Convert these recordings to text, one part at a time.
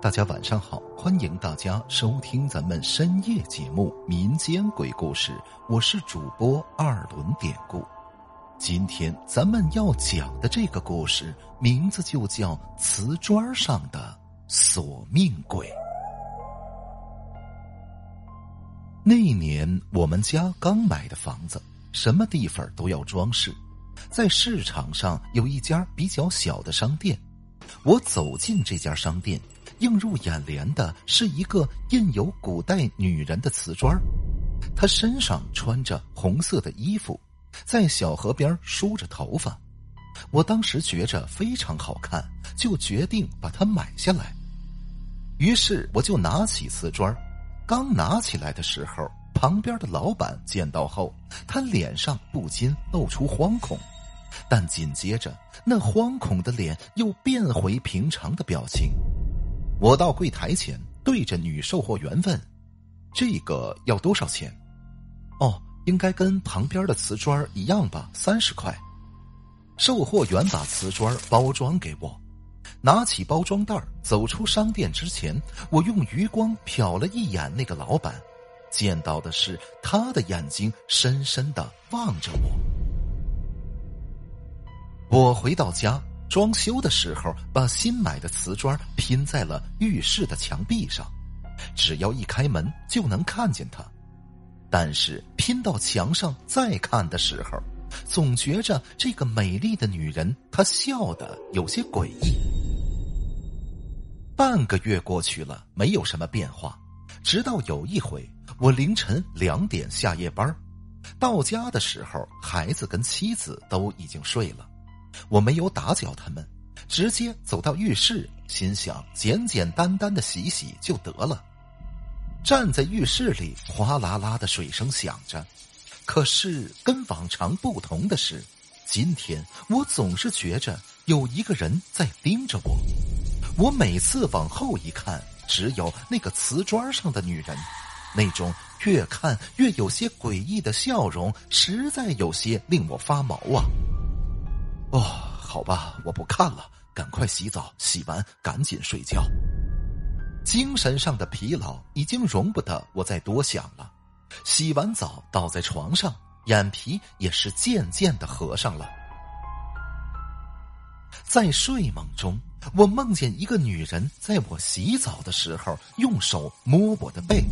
大家晚上好，欢迎大家收听咱们深夜节目《民间鬼故事》，我是主播二轮典故。今天咱们要讲的这个故事名字就叫《瓷砖上的索命鬼》。那年我们家刚买的房子，什么地方都要装饰，在市场上有一家比较小的商店，我走进这家商店。映入眼帘的是一个印有古代女人的瓷砖她身上穿着红色的衣服，在小河边梳着头发。我当时觉着非常好看，就决定把它买下来。于是我就拿起瓷砖刚拿起来的时候，旁边的老板见到后，他脸上不禁露出惶恐，但紧接着那惶恐的脸又变回平常的表情。我到柜台前，对着女售货员问：“这个要多少钱？”“哦，应该跟旁边的瓷砖一样吧，三十块。”售货员把瓷砖包装给我，拿起包装袋走出商店之前，我用余光瞟了一眼那个老板，见到的是他的眼睛深深的望着我。我回到家。装修的时候，把新买的瓷砖拼在了浴室的墙壁上，只要一开门就能看见它。但是拼到墙上再看的时候，总觉着这个美丽的女人她笑的有些诡异。半个月过去了，没有什么变化，直到有一回，我凌晨两点下夜班，到家的时候，孩子跟妻子都已经睡了。我没有打搅他们，直接走到浴室，心想简简单单的洗洗就得了。站在浴室里，哗啦啦的水声响着。可是跟往常不同的是，今天我总是觉着有一个人在盯着我。我每次往后一看，只有那个瓷砖上的女人，那种越看越有些诡异的笑容，实在有些令我发毛啊。哦，好吧，我不看了，赶快洗澡，洗完赶紧睡觉。精神上的疲劳已经容不得我再多想了。洗完澡，倒在床上，眼皮也是渐渐的合上了。在睡梦中，我梦见一个女人在我洗澡的时候用手摸我的背，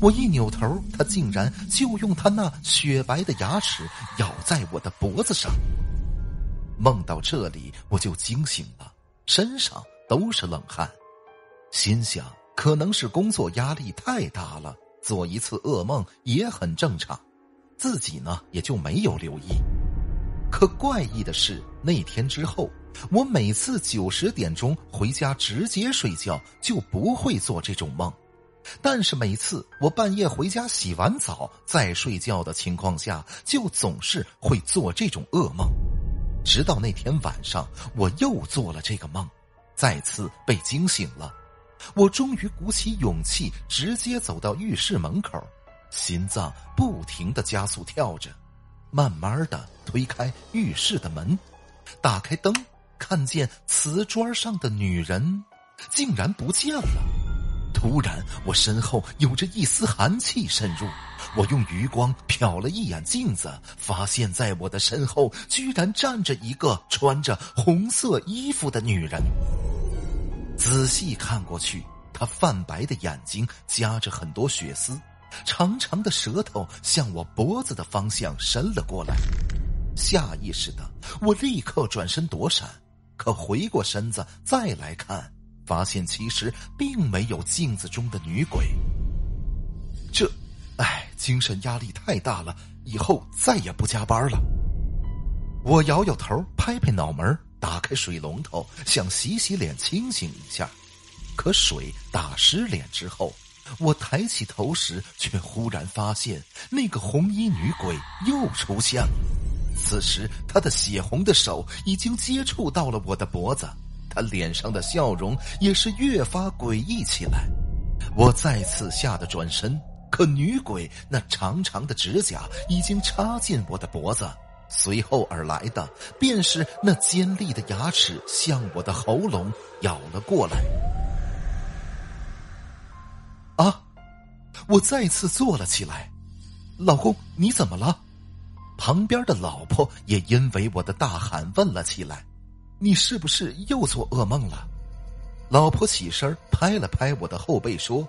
我一扭头，她竟然就用她那雪白的牙齿咬在我的脖子上。梦到这里，我就惊醒了，身上都是冷汗，心想可能是工作压力太大了，做一次噩梦也很正常，自己呢也就没有留意。可怪异的是，那天之后，我每次九十点钟回家直接睡觉，就不会做这种梦，但是每次我半夜回家洗完澡再睡觉的情况下，就总是会做这种噩梦。直到那天晚上，我又做了这个梦，再次被惊醒了。我终于鼓起勇气，直接走到浴室门口，心脏不停的加速跳着，慢慢的推开浴室的门，打开灯，看见瓷砖上的女人竟然不见了。突然，我身后有着一丝寒气渗入。我用余光瞟了一眼镜子，发现在我的身后居然站着一个穿着红色衣服的女人。仔细看过去，她泛白的眼睛夹着很多血丝，长长的舌头向我脖子的方向伸了过来。下意识的，我立刻转身躲闪，可回过身子再来看。发现其实并没有镜子中的女鬼。这，哎，精神压力太大了，以后再也不加班了。我摇摇头，拍拍脑门，打开水龙头，想洗洗脸，清醒一下。可水打湿脸之后，我抬起头时，却忽然发现那个红衣女鬼又出现了。此时，她的血红的手已经接触到了我的脖子。他脸上的笑容也是越发诡异起来，我再次吓得转身，可女鬼那长长的指甲已经插进我的脖子，随后而来的便是那尖利的牙齿向我的喉咙咬了过来。啊！我再次坐了起来。老公，你怎么了？旁边的老婆也因为我的大喊问了起来：“你是不是又做噩梦了？”老婆起身拍了拍我的后背说：“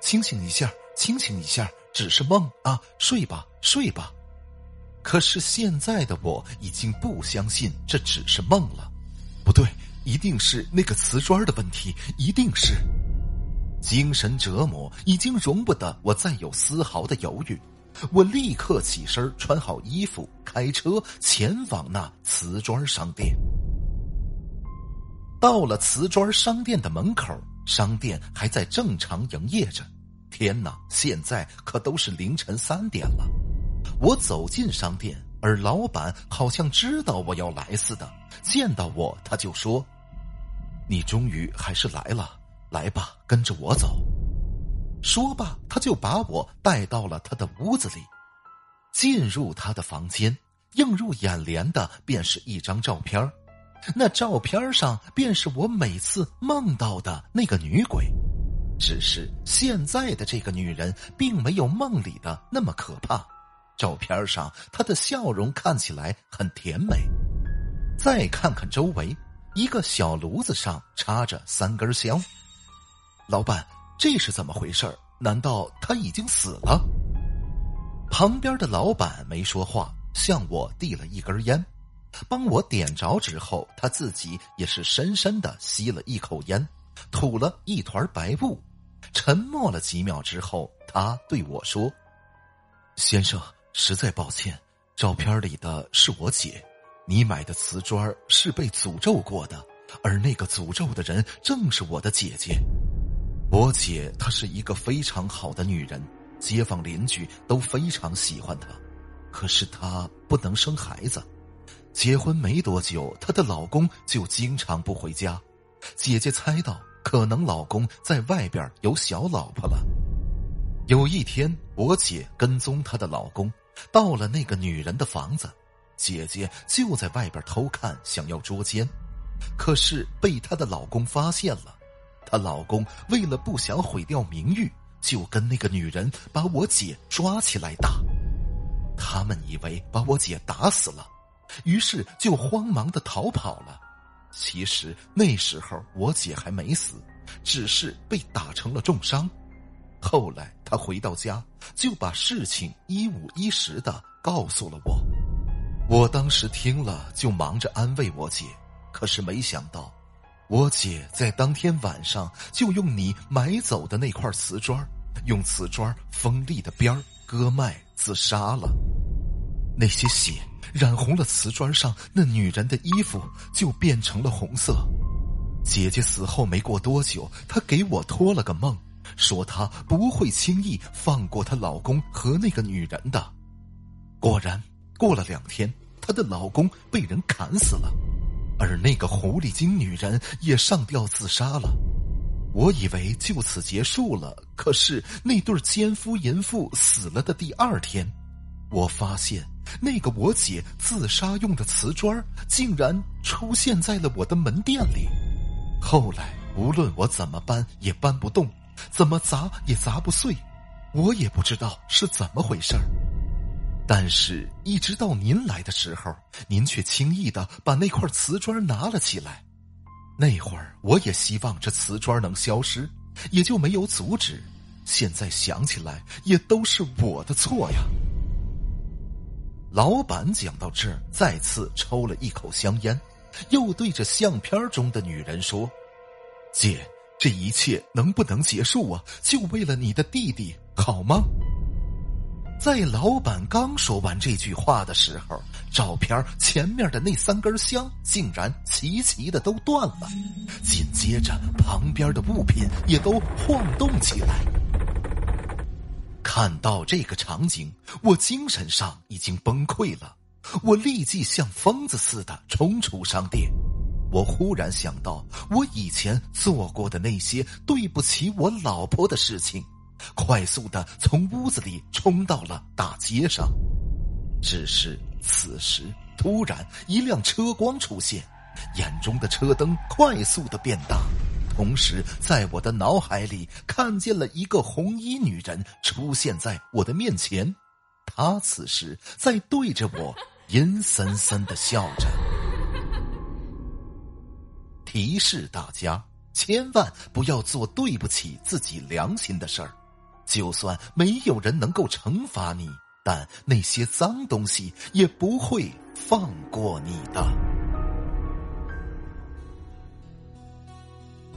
清醒一下，清醒一下，只是梦啊，睡吧，睡吧。”可是现在的我已经不相信这只是梦了，不对，一定是那个瓷砖的问题，一定是。精神折磨已经容不得我再有丝毫的犹豫，我立刻起身，穿好衣服，开车前往那瓷砖商店。到了瓷砖商店的门口，商店还在正常营业着。天哪，现在可都是凌晨三点了。我走进商店，而老板好像知道我要来似的，见到我他就说：“你终于还是来了。”来吧，跟着我走。说罢，他就把我带到了他的屋子里。进入他的房间，映入眼帘的便是一张照片那照片上便是我每次梦到的那个女鬼，只是现在的这个女人并没有梦里的那么可怕。照片上她的笑容看起来很甜美。再看看周围，一个小炉子上插着三根香。老板，这是怎么回事难道他已经死了？旁边的老板没说话，向我递了一根烟，帮我点着之后，他自己也是深深的吸了一口烟，吐了一团白雾，沉默了几秒之后，他对我说：“先生，实在抱歉，照片里的是我姐，你买的瓷砖是被诅咒过的，而那个诅咒的人正是我的姐姐。”我姐她是一个非常好的女人，街坊邻居都非常喜欢她。可是她不能生孩子，结婚没多久，她的老公就经常不回家。姐姐猜到可能老公在外边有小老婆了。有一天，我姐跟踪她的老公到了那个女人的房子，姐姐就在外边偷看，想要捉奸，可是被她的老公发现了。她老公为了不想毁掉名誉，就跟那个女人把我姐抓起来打。他们以为把我姐打死了，于是就慌忙的逃跑了。其实那时候我姐还没死，只是被打成了重伤。后来她回到家，就把事情一五一十的告诉了我。我当时听了，就忙着安慰我姐，可是没想到。我姐在当天晚上就用你买走的那块瓷砖，用瓷砖锋利的边儿割脉自杀了。那些血染红了瓷砖上那女人的衣服，就变成了红色。姐姐死后没过多久，她给我托了个梦，说她不会轻易放过她老公和那个女人的。果然，过了两天，她的老公被人砍死了。而那个狐狸精女人也上吊自杀了，我以为就此结束了。可是那对奸夫淫妇死了的第二天，我发现那个我姐自杀用的瓷砖竟然出现在了我的门店里。后来无论我怎么搬也搬不动，怎么砸也砸不碎，我也不知道是怎么回事儿。但是，一直到您来的时候，您却轻易的把那块瓷砖拿了起来。那会儿，我也希望这瓷砖能消失，也就没有阻止。现在想起来，也都是我的错呀。老板讲到这儿，再次抽了一口香烟，又对着相片中的女人说：“姐，这一切能不能结束啊？就为了你的弟弟，好吗？”在老板刚说完这句话的时候，照片前面的那三根香竟然齐齐的都断了，紧接着旁边的物品也都晃动起来。看到这个场景，我精神上已经崩溃了，我立即像疯子似的冲出商店。我忽然想到，我以前做过的那些对不起我老婆的事情。快速的从屋子里冲到了大街上，只是此时突然一辆车光出现，眼中的车灯快速的变大，同时在我的脑海里看见了一个红衣女人出现在我的面前，她此时在对着我 阴森森的笑着。提示大家，千万不要做对不起自己良心的事儿，就算没有人能够惩罚你。但那些脏东西也不会放过你的。